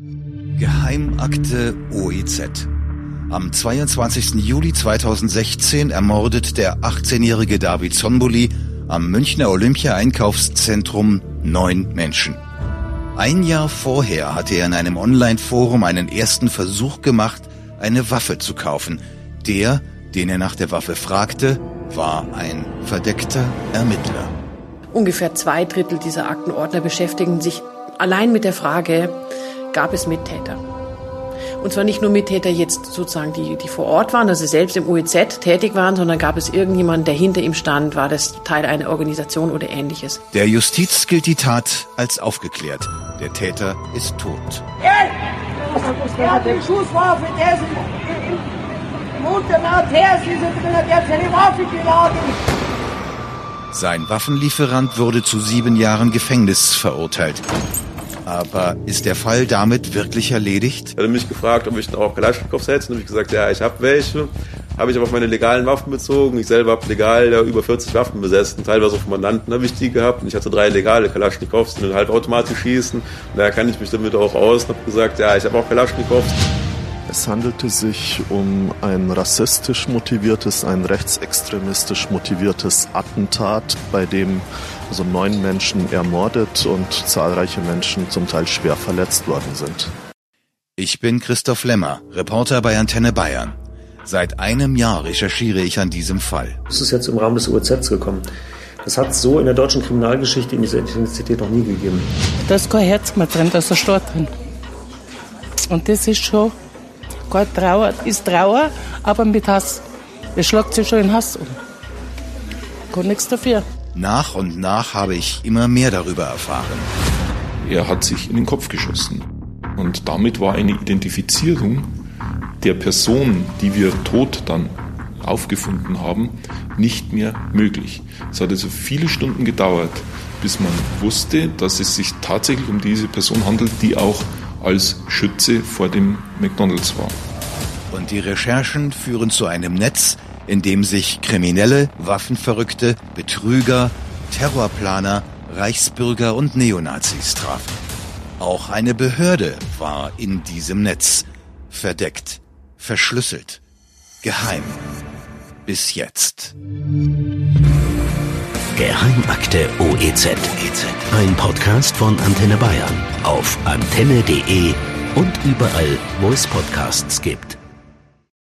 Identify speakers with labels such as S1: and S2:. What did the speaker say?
S1: Geheimakte OEZ. Am 22. Juli 2016 ermordet der 18-jährige David Zonbuli am Münchner Olympia-Einkaufszentrum neun Menschen. Ein Jahr vorher hatte er in einem Online-Forum einen ersten Versuch gemacht, eine Waffe zu kaufen. Der, den er nach der Waffe fragte, war ein verdeckter Ermittler.
S2: Ungefähr zwei Drittel dieser Aktenordner beschäftigen sich allein mit der Frage, gab es Mittäter? Und zwar nicht nur Mittäter jetzt sozusagen, die, die vor Ort waren, also selbst im OEZ tätig waren, sondern gab es irgendjemanden, der hinter ihm stand, war das Teil einer Organisation oder ähnliches.
S1: Der Justiz gilt die Tat als aufgeklärt. Der Täter ist tot.
S3: Er hat die Schusswaffe, der ist im, Unternaut her, sie sind drin, der hat seine Waffe geladen.
S1: Sein Waffenlieferant wurde zu sieben Jahren Gefängnis verurteilt. Aber ist der Fall damit wirklich erledigt?
S4: Er hat mich gefragt, ob ich auch Kalaschnikows hätte. Und habe ich gesagt, ja, ich habe welche. Habe ich aber auf meine legalen Waffen bezogen. Ich selber habe legal ja, über 40 Waffen besessen. Teilweise auf Mandanten habe ich die gehabt. Und ich hatte drei legale Kalaschnikows, die halbautomatisch schießen. Und daher kann ich mich damit auch aus und habe gesagt, ja, ich habe auch Kalaschnikows.
S5: Es handelte sich um ein rassistisch motiviertes, ein rechtsextremistisch motiviertes Attentat, bei dem also neun Menschen ermordet und zahlreiche Menschen zum Teil schwer verletzt worden sind.
S1: Ich bin Christoph Lemmer, Reporter bei Antenne Bayern. Seit einem Jahr recherchiere ich an diesem Fall.
S6: Es ist jetzt im Rahmen des OEZ gekommen. Das hat es so in der deutschen Kriminalgeschichte in dieser Intensität noch nie gegeben.
S7: Da ist kein Herz mehr drin, da ist ein Stor drin. Und das ist schon Gott Trauer ist Trauer, aber mit Hass. Es schlägt sich schon in Hass um. Kann nichts dafür.
S1: Nach und nach habe ich immer mehr darüber erfahren.
S8: Er hat sich in den Kopf geschossen. Und damit war eine Identifizierung der Person, die wir tot dann aufgefunden haben, nicht mehr möglich. Es hat also viele Stunden gedauert, bis man wusste, dass es sich tatsächlich um diese Person handelt, die auch als Schütze vor dem McDonald's war.
S1: Und die Recherchen führen zu einem Netz, in dem sich Kriminelle, Waffenverrückte, Betrüger, Terrorplaner, Reichsbürger und Neonazis trafen. Auch eine Behörde war in diesem Netz, verdeckt, verschlüsselt, geheim. Bis jetzt.
S9: Geheimakte OEZ. Ein Podcast von Antenne Bayern auf antenne.de und überall, wo es Podcasts gibt.